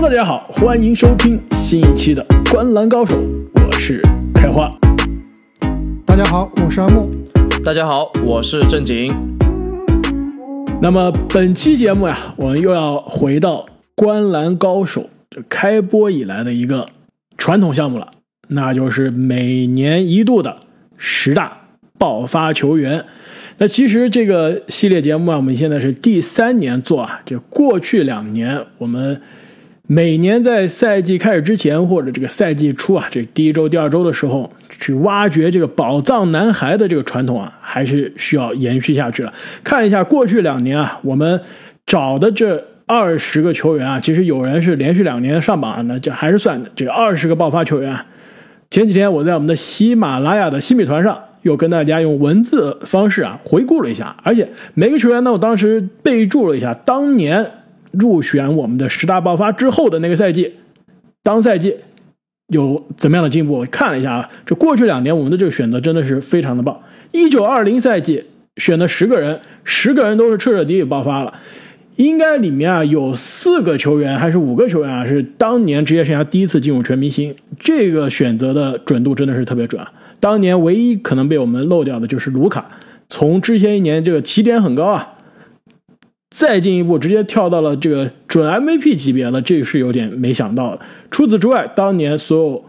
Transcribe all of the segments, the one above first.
大家好，欢迎收听新一期的《观篮高手》，我是开花。大家好，我是阿木。大家好，我是正经。那么本期节目呀，我们又要回到《观篮高手》这开播以来的一个传统项目了，那就是每年一度的十大爆发球员。那其实这个系列节目啊，我们现在是第三年做啊。这过去两年，我们每年在赛季开始之前或者这个赛季初啊，这第一周、第二周的时候，去挖掘这个宝藏男孩的这个传统啊，还是需要延续下去了。看一下过去两年啊，我们找的这二十个球员啊，其实有人是连续两年上榜，那这还是算这二十个爆发球员。前几天我在我们的喜马拉雅的新米团上。又跟大家用文字方式啊回顾了一下，而且每个球员呢，我当时备注了一下当年入选我们的十大爆发之后的那个赛季，当赛季有怎么样的进步？我看了一下啊，这过去两年我们的这个选择真的是非常的棒。一九二零赛季选的十个人，十个人都是彻彻底底爆发了，应该里面啊有四个球员还是五个球员啊是当年职业生涯第一次进入全明星，这个选择的准度真的是特别准啊。当年唯一可能被我们漏掉的就是卢卡，从之前一年这个起点很高啊，再进一步直接跳到了这个准 MVP 级别了，这是有点没想到的。除此之外，当年所有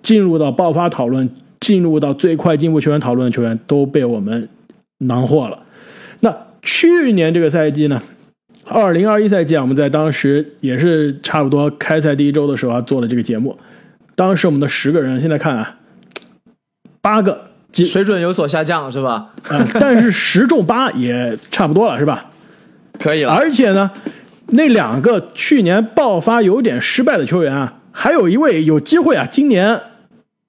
进入到爆发讨论、进入到最快进步球员讨论的球员都被我们囊获了。那去年这个赛季呢，二零二一赛季啊，我们在当时也是差不多开赛第一周的时候啊做了这个节目，当时我们的十个人，现在看啊。八个，水准有所下降是吧？啊，但是十中八也差不多了是吧？可以了。而且呢，那两个去年爆发有点失败的球员啊，还有一位有机会啊，今年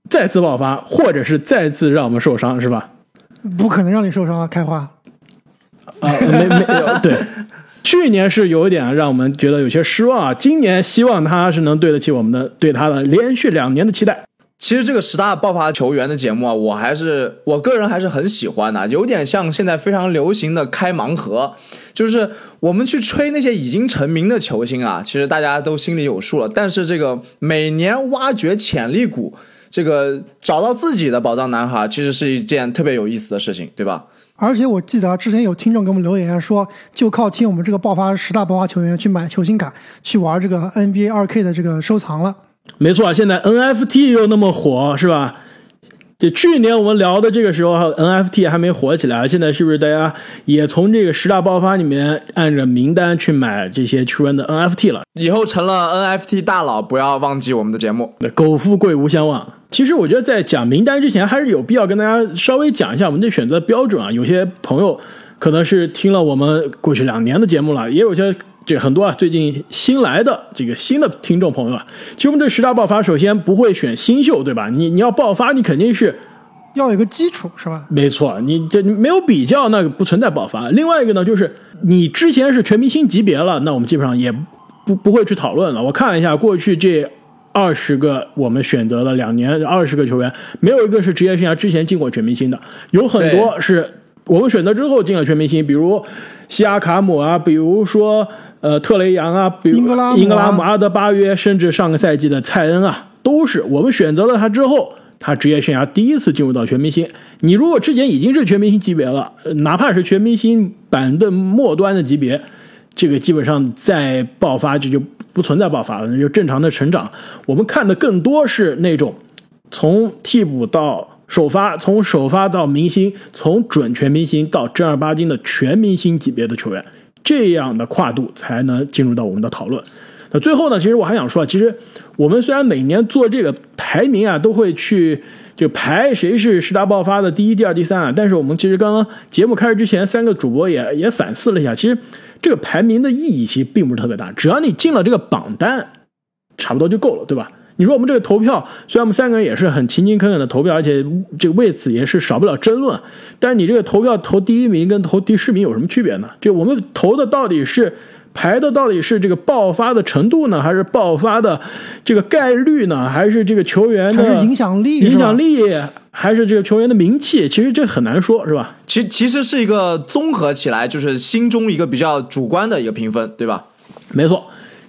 再次爆发，或者是再次让我们受伤是吧？不可能让你受伤啊，开花。啊，没没对，去年是有一点让我们觉得有些失望啊，今年希望他是能对得起我们的对他的连续两年的期待。其实这个十大爆发球员的节目啊，我还是我个人还是很喜欢的，有点像现在非常流行的开盲盒，就是我们去吹那些已经成名的球星啊，其实大家都心里有数了。但是这个每年挖掘潜力股，这个找到自己的宝藏男孩，其实是一件特别有意思的事情，对吧？而且我记得之前有听众给我们留言说，就靠听我们这个爆发十大爆发球员去买球星卡，去玩这个 NBA 二 K 的这个收藏了。没错，现在 NFT 又那么火，是吧？就去年我们聊的这个时候，NFT 还没火起来。现在是不是大家也从这个十大爆发里面按着名单去买这些球员的 NFT 了？以后成了 NFT 大佬，不要忘记我们的节目。那苟富贵无相忘。其实我觉得在讲名单之前，还是有必要跟大家稍微讲一下我们的选择标准啊。有些朋友可能是听了我们过去两年的节目了，也有些。这很多啊，最近新来的这个新的听众朋友啊，其实我们这十大爆发，首先不会选新秀，对吧？你你要爆发，你肯定是要有个基础，是吧？没错，你这没有比较，那个不存在爆发。另外一个呢，就是你之前是全明星级别了，那我们基本上也不不会去讨论了。我看了一下过去这二十个我们选择了两年二十个球员，没有一个是职业生涯之前进过全明星的，有很多是我们选择之后进了全明星，比如西亚卡姆啊，比如说。呃，特雷杨啊，比如英格拉姆、阿德巴约，甚至上个赛季的蔡恩啊，都是我们选择了他之后，他职业生涯第一次进入到全明星。你如果之前已经是全明星级别了，哪怕是全明星板凳末端的级别，这个基本上再爆发这就不存在爆发了，那就正常的成长。我们看的更多是那种从替补到首发，从首发到明星，从准全明星到正儿八经的全明星级别的球员。这样的跨度才能进入到我们的讨论。那最后呢，其实我还想说，其实我们虽然每年做这个排名啊，都会去就排谁是十大爆发的第一、第二、第三啊，但是我们其实刚刚节目开始之前，三个主播也也反思了一下，其实这个排名的意义其实并不是特别大，只要你进了这个榜单，差不多就够了，对吧？你说我们这个投票，虽然我们三个人也是很勤勤恳恳的投票，而且这个为此也是少不了争论。但是你这个投票投第一名跟投第十名有什么区别呢？就我们投的到底是排的到底是这个爆发的程度呢，还是爆发的这个概率呢，还是这个球员的影响力？影响力还是这个球员的名气？其实这很难说，是吧？其其实是一个综合起来，就是心中一个比较主观的一个评分，对吧？没错。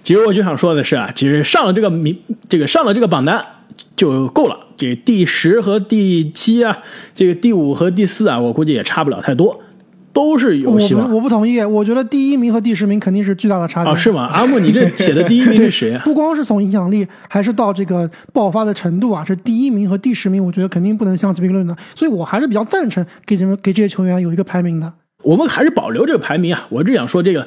其实我就想说的是啊，其实上了这个名，这个上了这个榜单就够了。这第十和第七啊，这个第五和第四啊，我估计也差不了太多，都是有希望。我不同意，我觉得第一名和第十名肯定是巨大的差距。啊，是吗？阿木，你这写的第一名是谁啊？不光是从影响力，还是到这个爆发的程度啊，是第一名和第十名，我觉得肯定不能相提并论的。所以我还是比较赞成给这们给这些球员有一个排名的。我们还是保留这个排名啊！我只想说这个。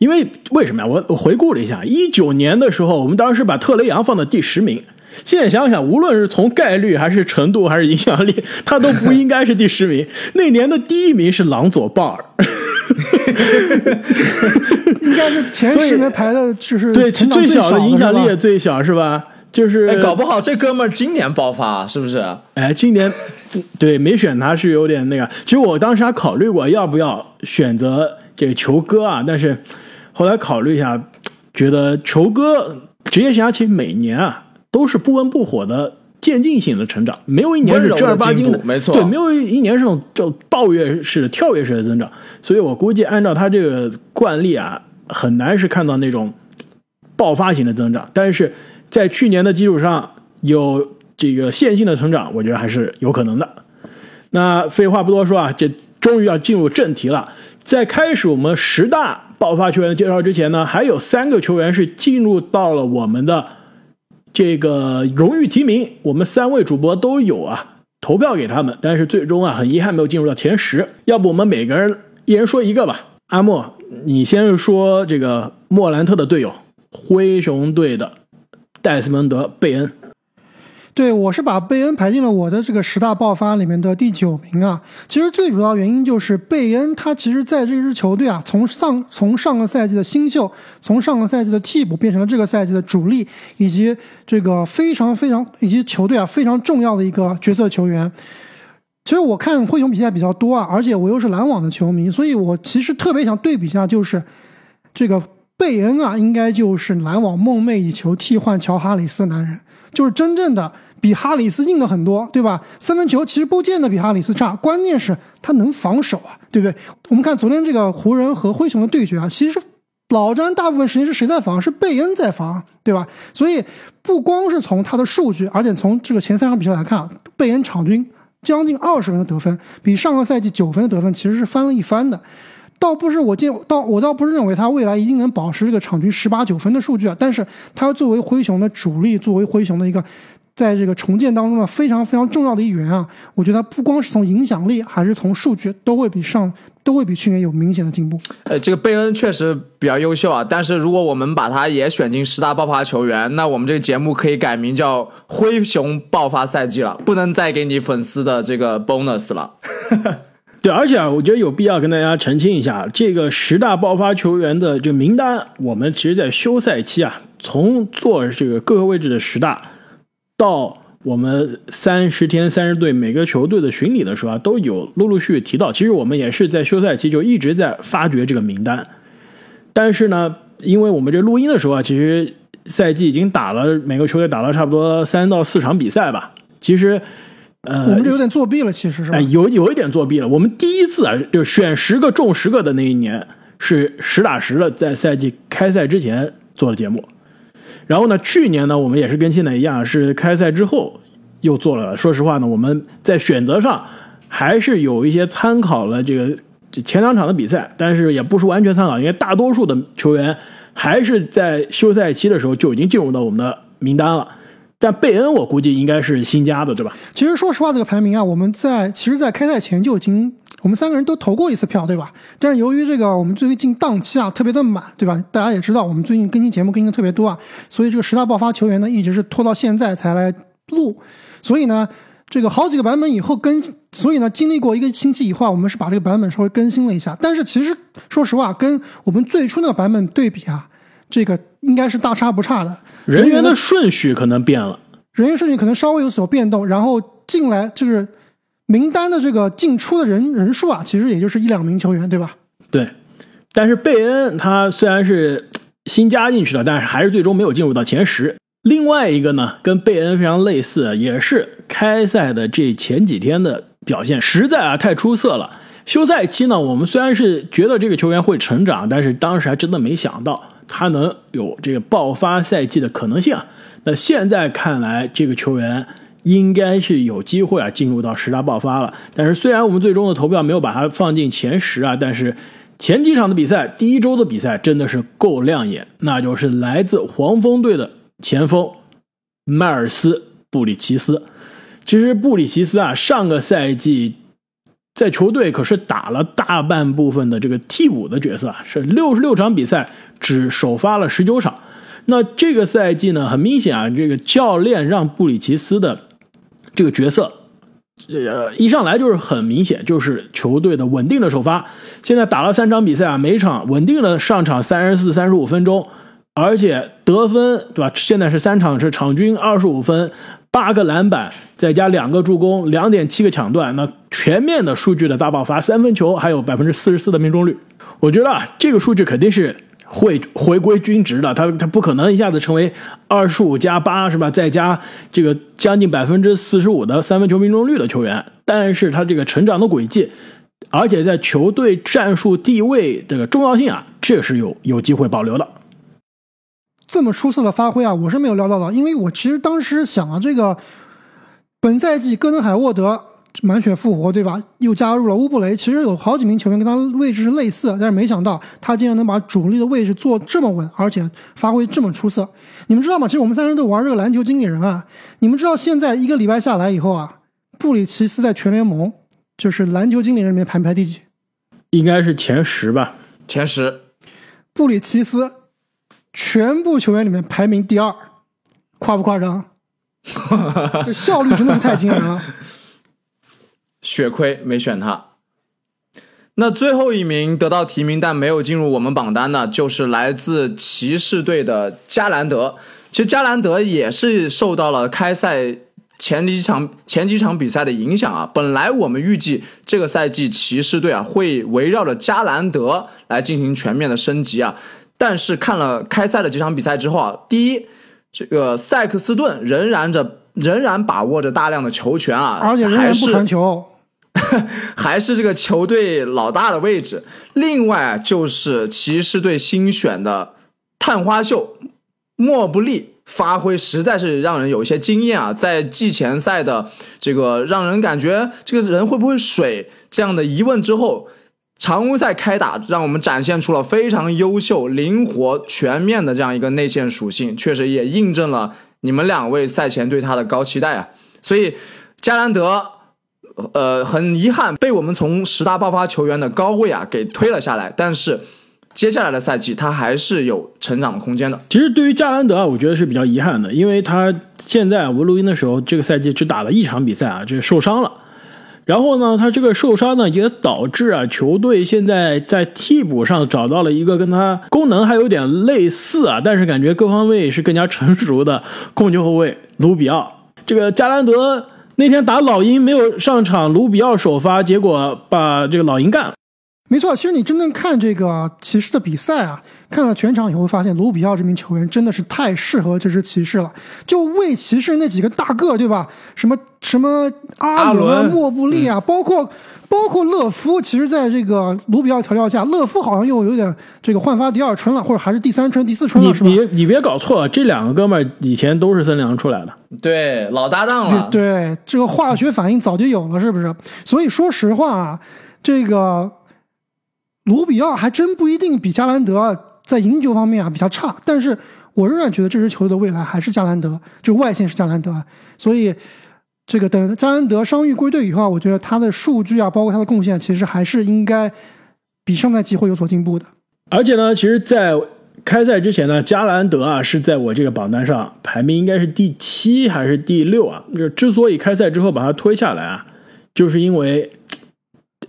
因为为什么呀？我我回顾了一下，一九年的时候，我们当时把特雷杨放到第十名。现在想想，无论是从概率还是程度还是影响力，他都不应该是第十名。那年的第一名是朗佐鲍尔，应该是前十名排的，就是 对最小的影响力也最小，是吧？就是搞不好这哥们儿今年爆发，是不是？哎，今年 对没选他是有点那个。其实我当时还考虑过要不要选择这个球哥啊，但是。后来考虑一下，觉得球哥职业生涯其实每年啊都是不温不火的渐进性的成长，没有一年是正儿八经的，没错，对，没有一年是那种就暴跃式的、跳跃式的增长。所以我估计按照他这个惯例啊，很难是看到那种爆发型的增长。但是在去年的基础上有这个线性的成长，我觉得还是有可能的。那废话不多说啊，这终于要进入正题了。在开始我们十大。爆发球员的介绍之前呢，还有三个球员是进入到了我们的这个荣誉提名，我们三位主播都有啊，投票给他们，但是最终啊，很遗憾没有进入到前十。要不我们每个人一人说一个吧。阿莫，你先说这个莫兰特的队友，灰熊队的戴斯蒙德·贝恩。对，我是把贝恩排进了我的这个十大爆发里面的第九名啊。其实最主要原因就是贝恩他其实在这支球队啊，从上从上个赛季的新秀，从上个赛季的替补变成了这个赛季的主力，以及这个非常非常以及球队啊非常重要的一个角色球员。其实我看灰熊比赛比较多啊，而且我又是篮网的球迷，所以我其实特别想对比一下，就是这个贝恩啊，应该就是篮网梦寐以求替换乔哈里斯的男人。就是真正的比哈里斯硬的很多，对吧？三分球其实不见得比哈里斯差，关键是他能防守啊，对不对？我们看昨天这个湖人和灰熊的对决啊，其实老詹大部分时间是谁在防？是贝恩在防，对吧？所以不光是从他的数据，而且从这个前三场比赛来看，贝恩场均将近二十分的得分，比上个赛季九分的得分其实是翻了一番的。倒不是我见倒我倒不是认为他未来一定能保持这个场均十八九分的数据啊，但是他作为灰熊的主力，作为灰熊的一个在这个重建当中的非常非常重要的一员啊，我觉得不光是从影响力，还是从数据都会比上都会比去年有明显的进步。呃，这个贝恩确实比较优秀啊，但是如果我们把他也选进十大爆发球员，那我们这个节目可以改名叫灰熊爆发赛季了，不能再给你粉丝的这个 bonus 了。对，而且啊，我觉得有必要跟大家澄清一下，这个十大爆发球员的这个名单，我们其实在休赛期啊，从做这个各个位置的十大，到我们三十天三十队每个球队的巡礼的时候啊，都有陆陆续续提到。其实我们也是在休赛期就一直在发掘这个名单，但是呢，因为我们这录音的时候啊，其实赛季已经打了，每个球队打了差不多三到四场比赛吧，其实。呃，我们这有点作弊了，其实是哎，有有一点作弊了。我们第一次啊，就选十个中十个的那一年是实打实的，在赛季开赛之前做的节目。然后呢，去年呢，我们也是跟现在一样，是开赛之后又做了。说实话呢，我们在选择上还是有一些参考了这个前两场的比赛，但是也不是完全参考，因为大多数的球员还是在休赛期的时候就已经进入到我们的名单了。但贝恩我估计应该是新加的，对吧？其实说实话，这个排名啊，我们在其实，在开赛前就已经，我们三个人都投过一次票，对吧？但是由于这个我们最近档期啊特别的满，对吧？大家也知道，我们最近更新节目更新的特别多啊，所以这个十大爆发球员呢，一直是拖到现在才来录。所以呢，这个好几个版本以后更，所以呢，经历过一个星期以后啊，我们是把这个版本稍微更新了一下。但是其实说实话，跟我们最初那个版本对比啊。这个应该是大差不差的，人员的顺序可能变了，人员顺序可能稍微有所变动，然后进来就是名单的这个进出的人人数啊，其实也就是一两名球员，对吧？对，但是贝恩他虽然是新加进去的，但是还是最终没有进入到前十。另外一个呢，跟贝恩非常类似，也是开赛的这前几天的表现实在啊太出色了。休赛期呢，我们虽然是觉得这个球员会成长，但是当时还真的没想到。他能有这个爆发赛季的可能性啊。那现在看来，这个球员应该是有机会啊进入到十大爆发了。但是虽然我们最终的投票没有把他放进前十啊，但是前几场的比赛，第一周的比赛真的是够亮眼，那就是来自黄蜂队的前锋迈尔斯·布里奇斯。其实布里奇斯啊，上个赛季在球队可是打了大半部分的这个替补的角色啊，是六十六场比赛只首发了十九场。那这个赛季呢，很明显啊，这个教练让布里奇斯的这个角色，呃，一上来就是很明显，就是球队的稳定的首发。现在打了三场比赛啊，每场稳定的上场三十四、三十五分钟，而且得分对吧？现在是三场是场均二十五分，八个篮板，再加两个助攻，两点七个抢断，那全面的数据的大爆发，三分球还有百分之四十四的命中率。我觉得啊，这个数据肯定是。会回归均值的，他他不可能一下子成为二十五加八是吧？再加这个将近百分之四十五的三分球命中率的球员，但是他这个成长的轨迹，而且在球队战术地位这个重要性啊，这是有有机会保留的。这么出色的发挥啊，我是没有料到的，因为我其实当时想啊，这个本赛季戈登海沃德。满血复活，对吧？又加入了乌布雷，其实有好几名球员跟他位置是类似，但是没想到他竟然能把主力的位置做这么稳，而且发挥这么出色。你们知道吗？其实我们三人都玩这个篮球经理人啊。你们知道现在一个礼拜下来以后啊，布里奇斯在全联盟就是篮球经理人里面排排第几？应该是前十吧，前十。布里奇斯全部球员里面排名第二，夸不夸张？这效率真的是太惊人了。血亏没选他。那最后一名得到提名但没有进入我们榜单的，就是来自骑士队的加兰德。其实加兰德也是受到了开赛前几场前几场比赛的影响啊。本来我们预计这个赛季骑士队啊会围绕着加兰德来进行全面的升级啊，但是看了开赛的几场比赛之后啊，第一，这个塞克斯顿仍然着仍然把握着大量的球权啊，而且仍然不传球。还是这个球队老大的位置。另外就是骑士队新选的探花秀莫布利，发挥实在是让人有一些惊艳啊！在季前赛的这个让人感觉这个人会不会水这样的疑问之后，常规赛开打，让我们展现出了非常优秀、灵活、全面的这样一个内线属性，确实也印证了你们两位赛前对他的高期待啊！所以加兰德。呃，很遗憾被我们从十大爆发球员的高位啊给推了下来，但是接下来的赛季他还是有成长的空间的。其实对于加兰德啊，我觉得是比较遗憾的，因为他现在我们录音的时候，这个赛季只打了一场比赛啊，这受伤了。然后呢，他这个受伤呢，也导致啊球队现在在替补上找到了一个跟他功能还有点类似啊，但是感觉各方位是更加成熟的控球后卫卢比奥。这个加兰德。那天打老鹰没有上场，卢比奥首发，结果把这个老鹰干了。没错，其实你真正看这个骑士的比赛啊，看了全场以后发现，卢比奥这名球员真的是太适合这支骑士了。就为骑士那几个大个，对吧？什么什么阿伦、莫布利啊，包括。包括勒夫，其实在这个卢比奥调教下，勒夫好像又有点这个焕发第二春了，或者还是第三春、第四春了，是吧？你你别搞错了，这两个哥们儿以前都是森林狼出来的，对，老搭档了。对，这个化学反应早就有了，是不是？所以说实话啊，这个卢比奥还真不一定比加兰德在赢球方面啊比较差，但是我仍然觉得这支球队的未来还是加兰德，就外线是加兰德，所以。这个等加兰德伤愈归队以后啊，我觉得他的数据啊，包括他的贡献，其实还是应该比上赛季会有所进步的。而且呢，其实，在开赛之前呢，加兰德啊是在我这个榜单上排名应该是第七还是第六啊？就之所以开赛之后把他推下来啊，就是因为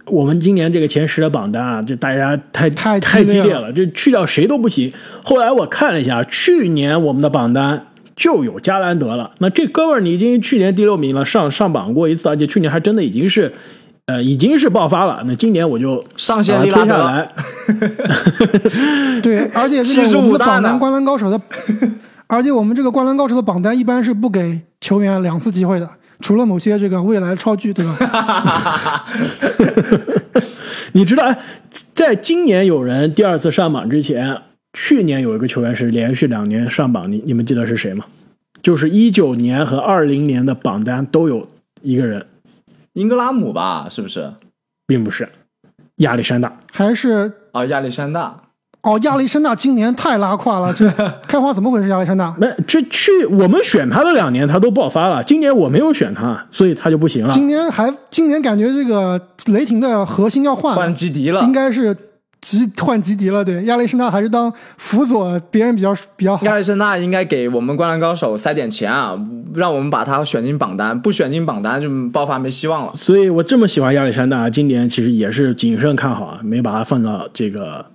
我们今年这个前十的榜单啊，就大家太太太激烈了，就去掉谁都不行。后来我看了一下，去年我们的榜单。就有加兰德了，那这哥们儿你已经去年第六名了，上上榜过一次，而且去年还真的已经是，呃，已经是爆发了。那今年我就上线推下来，对，而且这个我们的榜单灌篮高手的，而且我们这个灌篮高手的榜单一般是不给球员两次机会的，除了某些这个未来超巨，对吧？你知道，在今年有人第二次上榜之前。去年有一个球员是连续两年上榜，你你们记得是谁吗？就是一九年和二零年的榜单都有一个人，英格拉姆吧？是不是？并不是亚历山大，还是啊，亚历山大。哦，亚历山大今年太拉胯了，这 开花怎么回事？亚历山大没这去我们选他的两年他都爆发了，今年我没有选他，所以他就不行了。今年还今年感觉这个雷霆的核心要换换基迪了，应该是吉换吉迪了。对，亚历山大还是当辅佐别人比较比较好。亚历山大应该给我们灌篮高手塞点钱啊，让我们把他选进榜单，不选进榜单就爆发没希望了。所以我这么喜欢亚历山大，今年其实也是谨慎看好啊，没把他放到这个。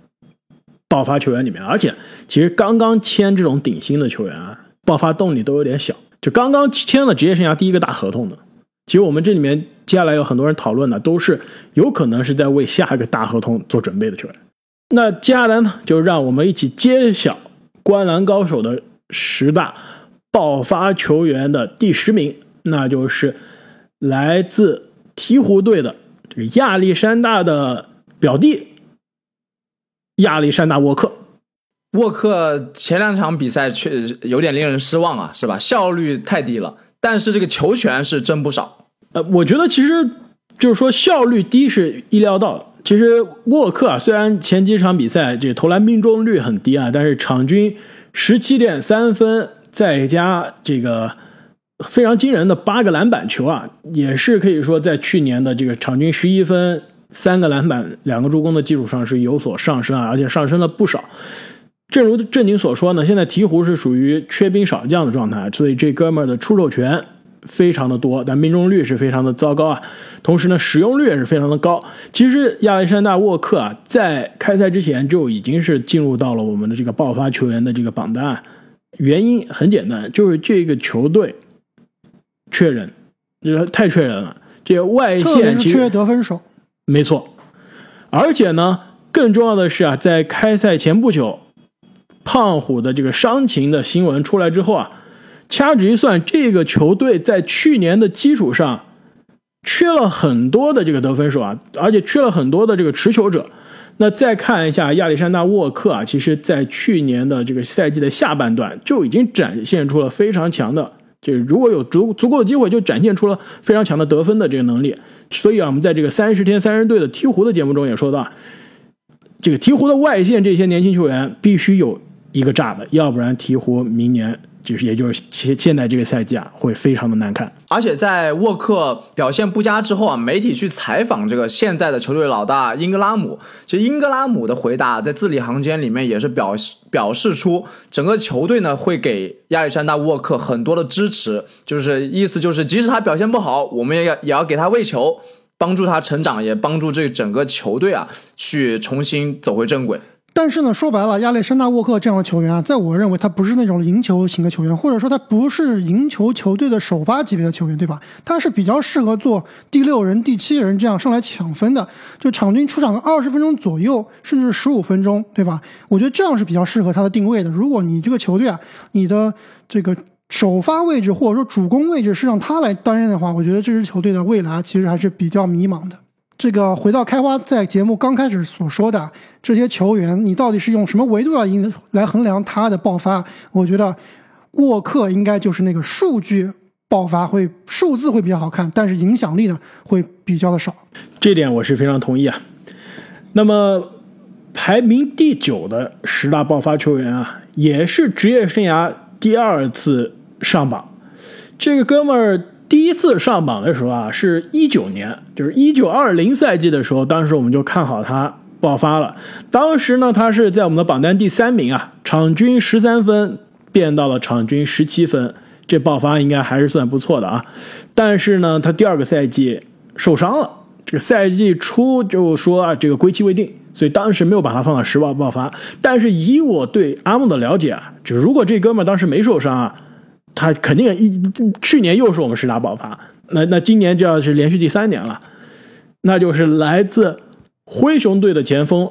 爆发球员里面，而且其实刚刚签这种顶薪的球员啊，爆发动力都有点小。就刚刚签了职业生涯第一个大合同的，其实我们这里面接下来有很多人讨论的，都是有可能是在为下一个大合同做准备的球员。那接下来呢，就让我们一起揭晓观篮高手的十大爆发球员的第十名，那就是来自鹈鹕队的这个亚历山大的表弟。亚历山大·沃克，沃克前两场比赛确实有点令人失望啊，是吧？效率太低了，但是这个球权是真不少。呃，我觉得其实就是说效率低是意料到的。其实沃克啊，虽然前几场比赛这投篮命中率很低啊，但是场均十七点三分，再加这个非常惊人的八个篮板球啊，也是可以说在去年的这个场均十一分。三个篮板、两个助攻的基础上是有所上升啊，而且上升了不少。正如正经所说呢，现在鹈鹕是属于缺兵少将的状态，所以这哥们儿的出手权非常的多，但命中率是非常的糟糕啊。同时呢，使用率也是非常的高。其实亚历山大·沃克啊，在开赛之前就已经是进入到了我们的这个爆发球员的这个榜单，原因很简单，就是这个球队缺人，就是太缺人了。这个外线缺得分手。没错，而且呢，更重要的是啊，在开赛前不久，胖虎的这个伤情的新闻出来之后啊，掐指一算，这个球队在去年的基础上缺了很多的这个得分手啊，而且缺了很多的这个持球者。那再看一下亚历山大·沃克啊，其实在去年的这个赛季的下半段就已经展现出了非常强的。就是如果有足足够的机会，就展现出了非常强的得分的这个能力。所以啊，我们在这个三十天三十队的鹈鹕的节目中也说到，这个鹈鹕的外线这些年轻球员必须有一个炸的，要不然鹈鹕明年。就是，也就是现现在这个赛季啊，会非常的难看。而且在沃克表现不佳之后啊，媒体去采访这个现在的球队老大英格拉姆，其实英格拉姆的回答在字里行间里面也是表示表示出整个球队呢会给亚历山大沃克很多的支持，就是意思就是即使他表现不好，我们也要也要给他喂球，帮助他成长，也帮助这整个球队啊去重新走回正轨。但是呢，说白了，亚历山大·沃克这样的球员啊，在我认为他不是那种赢球型的球员，或者说他不是赢球球队的首发级别的球员，对吧？他是比较适合做第六人、第七人这样上来抢分的，就场均出场个二十分钟左右，甚至十五分钟，对吧？我觉得这样是比较适合他的定位的。如果你这个球队啊，你的这个首发位置或者说主攻位置是让他来担任的话，我觉得这支球队的未来其实还是比较迷茫的。这个回到开花在节目刚开始所说的这些球员，你到底是用什么维度来赢来衡量他的爆发？我觉得沃克应该就是那个数据爆发会数字会比较好看，但是影响力呢会比较的少。这点我是非常同意啊。那么排名第九的十大爆发球员啊，也是职业生涯第二次上榜，这个哥们儿。第一次上榜的时候啊，是一九年，就是一九二零赛季的时候，当时我们就看好他爆发了。当时呢，他是在我们的榜单第三名啊，场均十三分变到了场均十七分，这爆发应该还是算不错的啊。但是呢，他第二个赛季受伤了，这个赛季初就说啊，这个归期未定，所以当时没有把他放到十爆爆发。但是以我对阿木的了解啊，就如果这哥们当时没受伤啊。他肯定一去年又是我们十大爆发，那那今年就要是连续第三年了，那就是来自灰熊队的前锋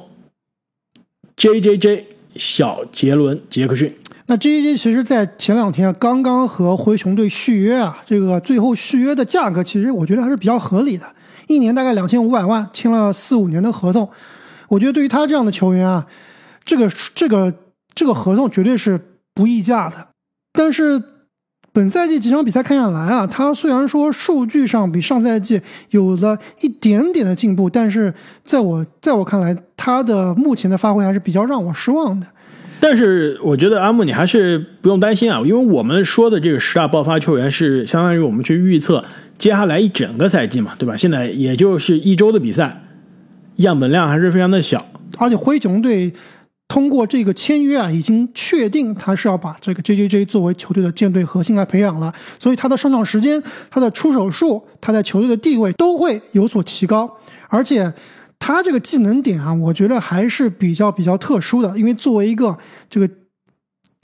J J J 小杰伦杰克逊。那 J J J 其实在前两天刚刚和灰熊队续约啊，这个最后续约的价格其实我觉得还是比较合理的，一年大概两千五百万，签了四五年的合同。我觉得对于他这样的球员啊，这个这个这个合同绝对是不溢价的。但是本赛季几场比赛看下来啊，他虽然说数据上比上赛季有了一点点的进步，但是在我在我看来，他的目前的发挥还是比较让我失望的。但是我觉得阿木你还是不用担心啊，因为我们说的这个十大爆发球员是相当于我们去预测接下来一整个赛季嘛，对吧？现在也就是一周的比赛，样本量还是非常的小。而且灰熊队通过这个签约啊，已经确定他是要把这个 J J J 作为球队的舰队核心来培养了，所以他的上场时间、他的出手数、他在球队的地位都会有所提高，而且。他这个技能点啊，我觉得还是比较比较特殊的，因为作为一个这个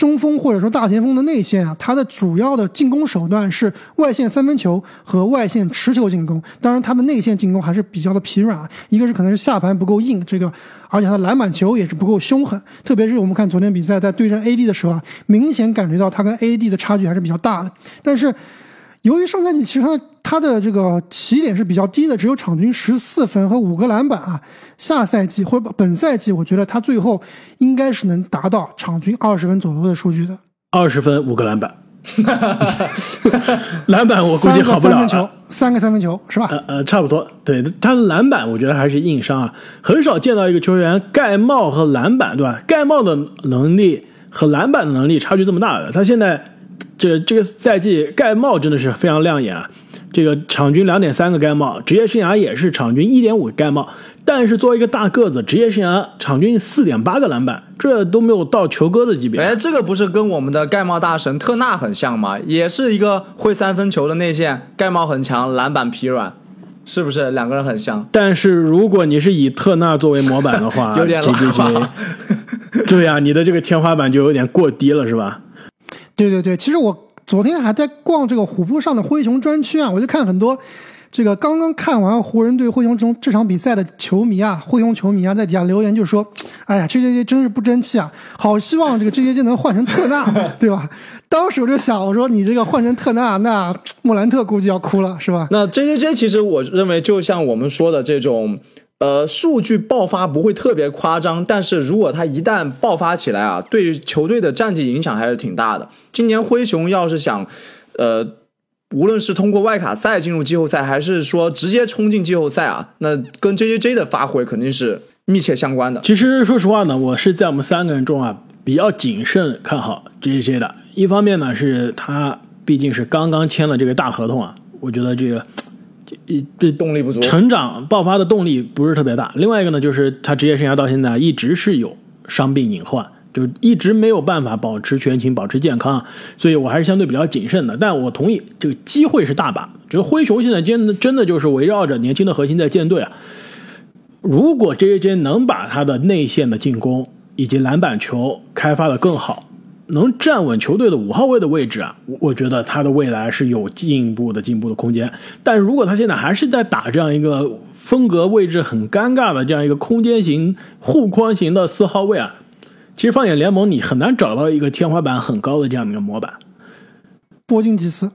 中锋或者说大前锋的内线啊，他的主要的进攻手段是外线三分球和外线持球进攻。当然，他的内线进攻还是比较的疲软，一个是可能是下盘不够硬，这个而且他的篮板球也是不够凶狠。特别是我们看昨天比赛在对阵 AD 的时候啊，明显感觉到他跟 AD 的差距还是比较大的。但是由于上赛季其实他他的这个起点是比较低的，只有场均十四分和五个篮板啊。下赛季或者本赛季，我觉得他最后应该是能达到场均二十分左右的数据的。二十分五个篮板，篮板我估计好不了。三个三分球，三个三分球是吧？呃呃，差不多。对他的篮板，我觉得还是硬伤啊。很少见到一个球员盖帽和篮板，对吧？盖帽的能力和篮板的能力差距这么大的，他现在。这这个赛季盖帽真的是非常亮眼啊！这个场均两点三个盖帽，职业生涯也是场均一点五盖帽。但是作为一个大个子，职业生涯场均四点八个篮板，这都没有到球哥的级别。哎，这个不是跟我们的盖帽大神特纳很像吗？也是一个会三分球的内线，盖帽很强，篮板疲软，是不是两个人很像？但是如果你是以特纳作为模板的话，有点老 对呀，你的这个天花板就有点过低了，是吧？对对对，其实我昨天还在逛这个虎扑上的灰熊专区啊，我就看很多这个刚刚看完湖人队灰熊中这场比赛的球迷啊，灰熊球迷啊，在底下留言就说：“哎呀，这这这真是不争气啊！好希望这个这些这能换成特纳，对吧？” 当时我就想，我说你这个换成特纳，那莫兰特估计要哭了，是吧？那 J J J 其实我认为就像我们说的这种。呃，数据爆发不会特别夸张，但是如果他一旦爆发起来啊，对球队的战绩影响还是挺大的。今年灰熊要是想，呃，无论是通过外卡赛进入季后赛，还是说直接冲进季后赛啊，那跟 J J J 的发挥肯定是密切相关的。其实说实话呢，我是在我们三个人中啊比较谨慎看好 J J J 的。一方面呢，是他毕竟是刚刚签了这个大合同啊，我觉得这个。一这动力不足，成长爆发的动力不是特别大。另外一个呢，就是他职业生涯到现在一直是有伤病隐患，就一直没有办法保持全勤、保持健康，所以我还是相对比较谨慎的。但我同意，这个机会是大把。就是灰熊现在真的真的就是围绕着年轻的核心在建队啊。如果 J.J. 能把他的内线的进攻以及篮板球开发的更好。能站稳球队的五号位的位置啊，我觉得他的未来是有进一步的进步的空间。但如果他现在还是在打这样一个风格位置很尴尬的这样一个空间型护框型的四号位啊，其实放眼联盟你很难找到一个天花板很高的这样的一个模板。波金吉斯，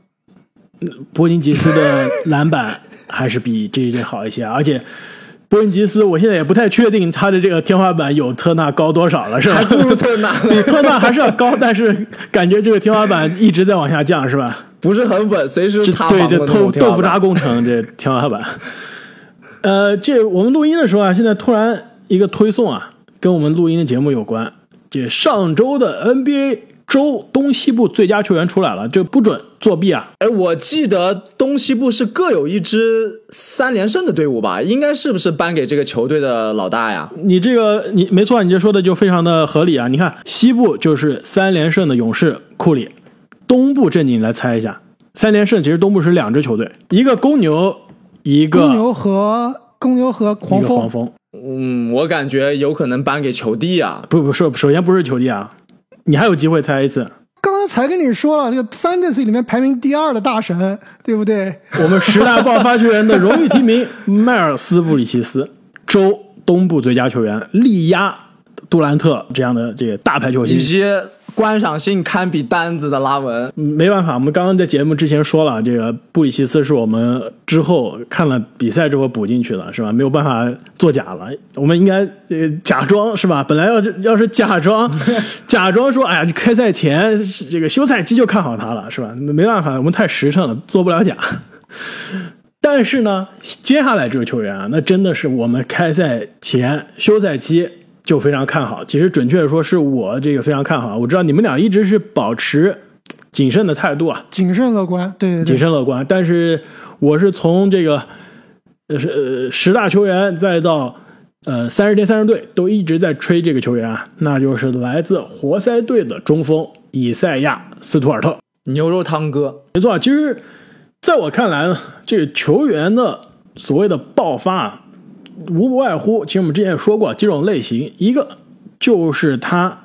波金吉斯的篮板还是比这这好一些，而且。波恩吉斯，我现在也不太确定他的这个天花板有特纳高多少了，是吧？还不如特纳，比特纳还是要高，但是感觉这个天花板一直在往下降，是吧？不是很稳，随时塌对，这豆豆腐渣工程，这天花板。呃，这我们录音的时候啊，现在突然一个推送啊，跟我们录音的节目有关，这上周的 NBA。周东西部最佳球员出来了，就不准作弊啊！哎，我记得东西部是各有一支三连胜的队伍吧？应该是不是颁给这个球队的老大呀？你这个你没错，你这说的就非常的合理啊！你看西部就是三连胜的勇士库里，东部阵你来猜一下，三连胜其实东部是两支球队，一个公牛，一个公牛和公牛和黄蜂。黄蜂，嗯，我感觉有可能颁给球帝啊！不不，首首先不是球帝啊。你还有机会猜一次。刚刚才跟你说了，这个 Fantasy 里面排名第二的大神，对不对？我们十大爆发球员的荣誉提名：迈尔斯·布里奇斯，周东部最佳球员力压杜兰特这样的这个大牌球星，以及观赏性堪比单子的拉文。没办法，我们刚刚在节目之前说了，这个布里奇斯是我们之后看了比赛之后补进去的，是吧？没有办法作假了，我们应该呃假装是吧？本来要要是假装 假装说，哎呀，开赛前这个休赛期就看好他了，是吧？没办法，我们太实诚了，做不了假。但是呢，接下来这个球员啊，那真的是我们开赛前休赛期就非常看好。其实准确的说，是我这个非常看好。我知道你们俩一直是保持谨慎的态度啊，谨慎乐观，对对对，谨慎乐观。但是我是从这个呃是呃十大球员再到呃三十天三十队都一直在吹这个球员啊，那就是来自活塞队的中锋以赛亚斯图尔特，牛肉汤哥。没错，其实。在我看来呢，这个球员的所谓的爆发啊，无不外乎，其实我们之前也说过几种类型，一个就是他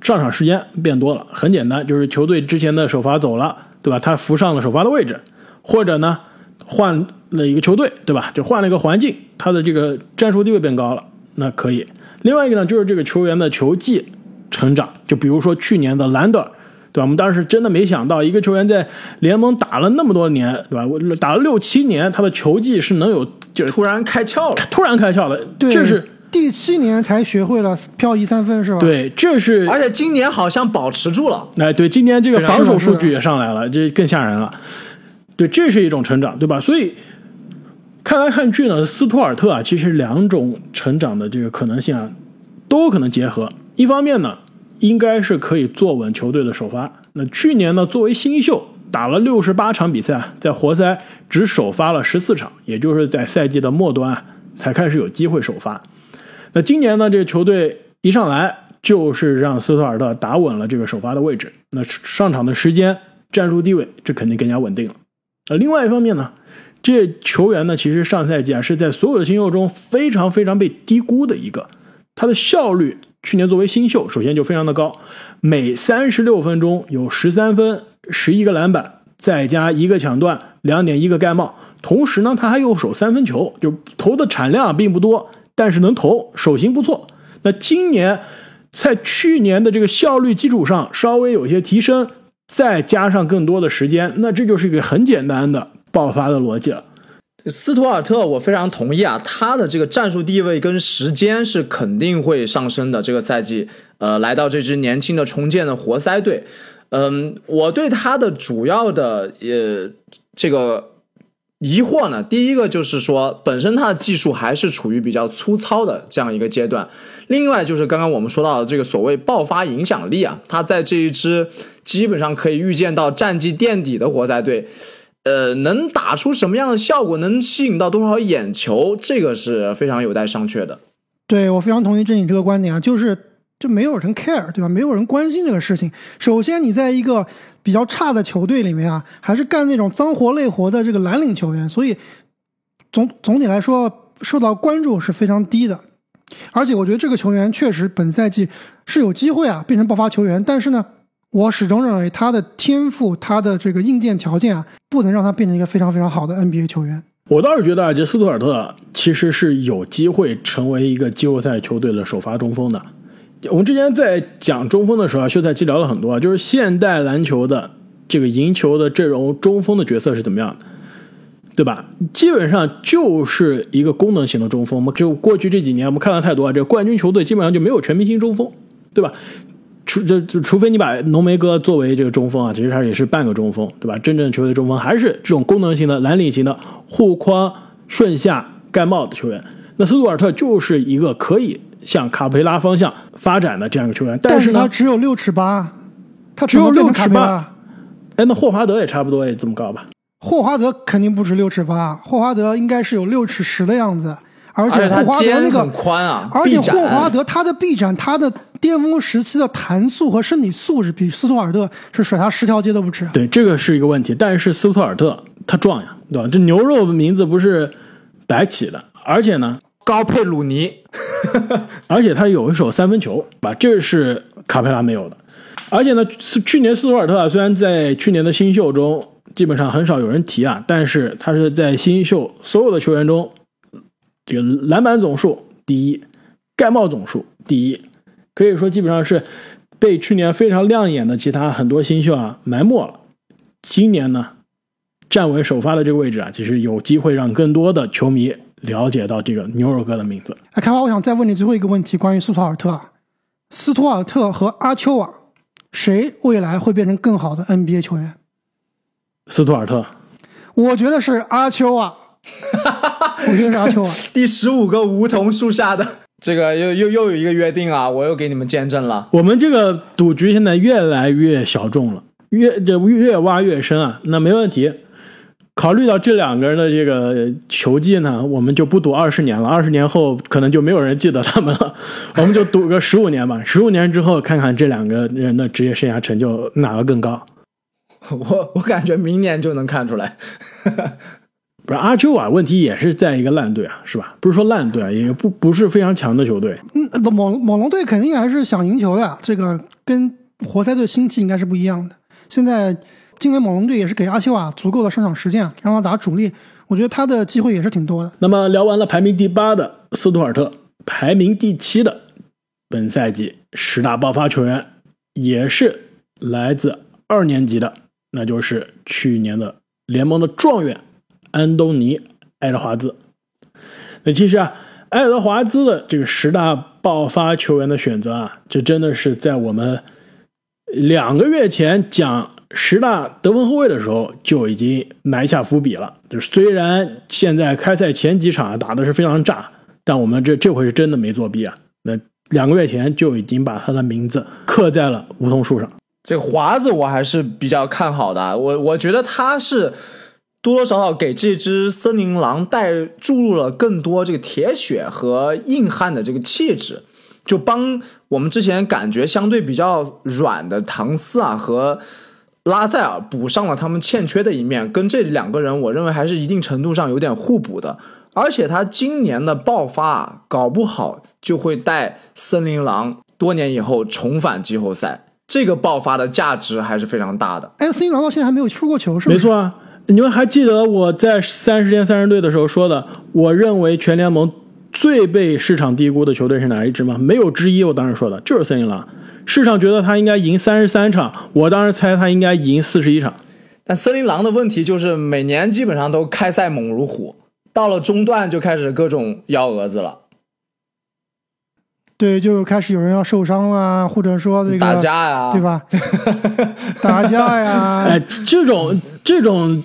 上场时间变多了，很简单，就是球队之前的首发走了，对吧？他扶上了首发的位置，或者呢换了一个球队，对吧？就换了一个环境，他的这个战术地位变高了，那可以。另外一个呢，就是这个球员的球技成长，就比如说去年的兰德尔。对吧？我们当时真的没想到，一个球员在联盟打了那么多年，对吧？我打了六七年，他的球技是能有就是突然开窍了，突然开窍了。对，这是第七年才学会了漂移三分，是吧？对，这是。而且今年好像保持住了。哎，对，今年这个防守数据也上来了，这更吓人了。对，这是一种成长，对吧？所以看来看去呢，斯图尔特啊，其实两种成长的这个可能性啊，都有可能结合。一方面呢。应该是可以坐稳球队的首发。那去年呢，作为新秀打了六十八场比赛，在活塞只首发了十四场，也就是在赛季的末端才开始有机会首发。那今年呢，这个球队一上来就是让斯图尔特打稳了这个首发的位置，那上场的时间、战术地位，这肯定更加稳定了。呃，另外一方面呢，这球员呢，其实上赛季啊是在所有的新秀中非常非常被低估的一个，他的效率。去年作为新秀，首先就非常的高，每三十六分钟有十三分、十一个篮板，再加一个抢断、两点一个盖帽。同时呢，他还有手三分球，就投的产量并不多，但是能投，手型不错。那今年在去年的这个效率基础上稍微有些提升，再加上更多的时间，那这就是一个很简单的爆发的逻辑了。斯图尔特，我非常同意啊，他的这个战术地位跟时间是肯定会上升的。这个赛季，呃，来到这支年轻的重建的活塞队，嗯，我对他的主要的呃这个疑惑呢，第一个就是说，本身他的技术还是处于比较粗糙的这样一个阶段。另外就是刚刚我们说到的这个所谓爆发影响力啊，他在这一支基本上可以预见到战绩垫底的活塞队。呃，能打出什么样的效果，能吸引到多少眼球，这个是非常有待商榷的。对我非常同意这你这个观点啊，就是就没有人 care，对吧？没有人关心这个事情。首先，你在一个比较差的球队里面啊，还是干那种脏活累活的这个蓝领球员，所以总总体来说受到关注是非常低的。而且，我觉得这个球员确实本赛季是有机会啊变成爆发球员，但是呢。我始终认为他的天赋，他的这个硬件条件啊，不能让他变成一个非常非常好的 NBA 球员。我倒是觉得啊，这斯图尔特其实是有机会成为一个季后赛球队的首发中锋的。我们之前在讲中锋的时候啊，休赛期聊了很多，就是现代篮球的这个赢球的阵容，中锋的角色是怎么样的，对吧？基本上就是一个功能型的中锋嘛。就过去这几年我们看了太多啊，这冠军球队基本上就没有全明星中锋，对吧？除这除非你把浓眉哥作为这个中锋啊，其实他也是半个中锋，对吧？真正球队中锋还是这种功能型的蓝领型的护框顺下盖帽的球员。那斯图尔特就是一个可以向卡佩拉方向发展的这样一个球员，但是他只有六尺八，他只有六尺八。哎，那霍华德也差不多也这么高吧？霍华德肯定不止六尺八，霍华德应该是有六尺十的样子，而且霍华德那个宽啊，而且霍华德他的臂展他的。巅峰时期的弹速和身体素质比斯图尔特是甩他十条街都不止。对，这个是一个问题。但是斯图尔特他壮呀，对吧？这牛肉名字不是白起的，而且呢，高佩鲁尼，而且他有一手三分球，吧？这是卡佩拉没有的。而且呢，是去年斯图尔特啊，虽然在去年的新秀中基本上很少有人提啊，但是他是在新秀所有的球员中，这个篮板总数第一，盖帽总数第一。可以说，基本上是被去年非常亮眼的其他很多新秀啊埋没了。今年呢，站稳首发的这个位置啊，其实有机会让更多的球迷了解到这个牛肉哥的名字。哎，开华，我想再问你最后一个问题，关于斯图尔特啊，斯图尔特和阿丘瓦，谁未来会变成更好的 NBA 球员？斯图尔特，我觉得是阿丘瓦，我觉得是阿丘瓦。第十五个梧桐树下的这个又又又有一个约定啊，我又给你们见证了。我们这个赌局现在越来越小众了，越这越挖越深啊。那没问题，考虑到这两个人的这个球技呢，我们就不赌二十年了，二十年后可能就没有人记得他们了，我们就赌个十五年吧。十五年之后，看看这两个人的职业生涯成就哪个更高。我我感觉明年就能看出来。不是阿丘瓦，问题也是在一个烂队啊，是吧？不是说烂队啊，也不不是非常强的球队。嗯，猛猛龙队肯定还是想赢球的，这个跟活塞队心气应该是不一样的。现在今年猛龙队也是给阿丘瓦足够的上场时间，让他打主力，我觉得他的机会也是挺多的。那么聊完了排名第八的斯图尔特，排名第七的本赛季十大爆发球员，也是来自二年级的，那就是去年的联盟的状元。安东尼·爱德华兹，那其实啊，爱德华兹的这个十大爆发球员的选择啊，这真的是在我们两个月前讲十大得分后卫的时候就已经埋下伏笔了。就是虽然现在开赛前几场打的是非常炸，但我们这这回是真的没作弊啊。那两个月前就已经把他的名字刻在了梧桐树上。这华子我还是比较看好的，我我觉得他是。多多少少给这只森林狼带注入了更多这个铁血和硬汉的这个气质，就帮我们之前感觉相对比较软的唐斯啊和拉塞尔补上了他们欠缺的一面。跟这两个人，我认为还是一定程度上有点互补的。而且他今年的爆发啊，搞不好就会带森林狼多年以后重返季后赛。这个爆发的价值还是非常大的。哎，森林狼到现在还没有出过球，是吗？没错啊。你们还记得我在三十天三十队的时候说的？我认为全联盟最被市场低估的球队是哪一支吗？没有之一。我当时说的就是森林狼。市场觉得他应该赢三十三场，我当时猜他应该赢四十一场。但森林狼的问题就是每年基本上都开赛猛如虎，到了中段就开始各种幺蛾子了。对，就开始有人要受伤啊，或者说这个打架呀，对吧？打架呀，哎，这种这种。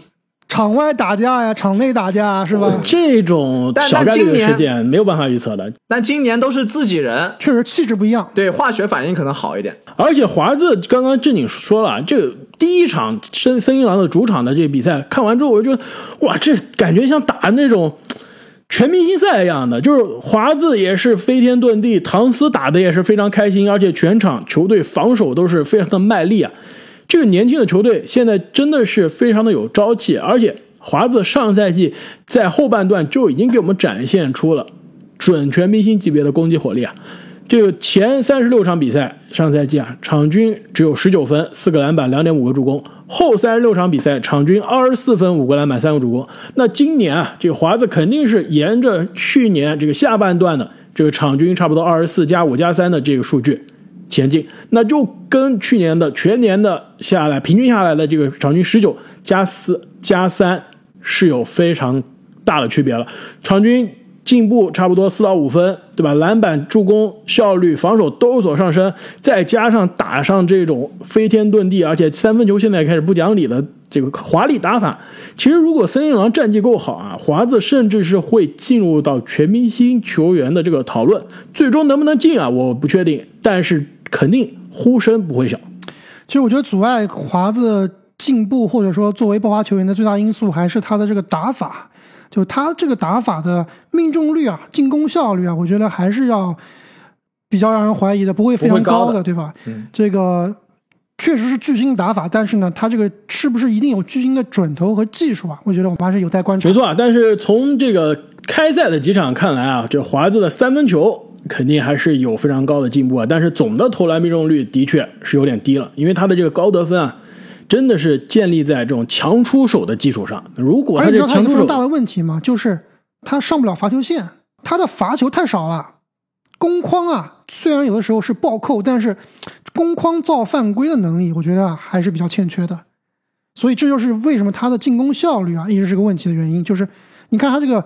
场外打架呀，场内打架是吧？这种小概率的事件没有办法预测的。但今年都是自己人，确实气质不一样。对，化学反应可能好一点。而且华子刚刚正经说了，这个第一场森森一郎的主场的这个比赛看完之后，我就觉得哇，这感觉像打那种全明星赛一样的。就是华子也是飞天遁地，唐斯打的也是非常开心，而且全场球队防守都是非常的卖力啊。这个年轻的球队现在真的是非常的有朝气，而且华子上赛季在后半段就已经给我们展现出了准全明星级别的攻击火力啊！就前三十六场比赛，上赛季啊，场均只有十九分、四个篮板、两点五个助攻；后三十六场比赛，场均二十四分、五个篮板、三个助攻。那今年啊，这个华子肯定是沿着去年这个下半段的这个场均差不多二十四加五加三的这个数据。前进，那就跟去年的全年的下来平均下来的这个场均十九加四加三是有非常大的区别了。场均进步差不多四到五分，对吧？篮板、助攻、效率、防守都有所上升，再加上打上这种飞天遁地，而且三分球现在开始不讲理的这个华丽打法。其实，如果森林狼战绩够好啊，华子甚至是会进入到全明星球员的这个讨论。最终能不能进啊？我不确定，但是。肯定呼声不会小。其实我觉得阻碍华子进步，或者说作为爆发球员的最大因素，还是他的这个打法。就他这个打法的命中率啊，进攻效率啊，我觉得还是要比较让人怀疑的，不会非常高的，对吧？嗯，这个确实是巨星打法，但是呢，他这个是不是一定有巨星的准头和技术啊？我觉得我们还是有待观察。没错啊，但是从这个开赛的几场看来啊，这华子的三分球。肯定还是有非常高的进步啊，但是总的投篮命中率的确是有点低了，因为他的这个高得分啊，真的是建立在这种强出手的基础上。如果他这强出手，大的问题嘛，就是他上不了罚球线，他的罚球太少了。攻框啊，虽然有的时候是暴扣，但是攻框造犯规的能力，我觉得啊还是比较欠缺的。所以这就是为什么他的进攻效率啊一直是个问题的原因。就是你看他这个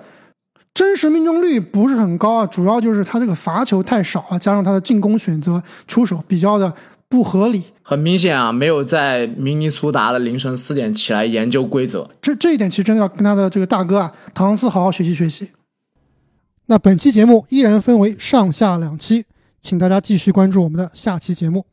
真实命中率不是很高啊，主要就是他这个罚球太少啊，加上他的进攻选择出手比较的不合理。很明显啊，没有在明尼苏达的凌晨四点起来研究规则。这这一点其实真的要跟他的这个大哥啊唐斯好好学习学习。那本期节目依然分为上下两期，请大家继续关注我们的下期节目。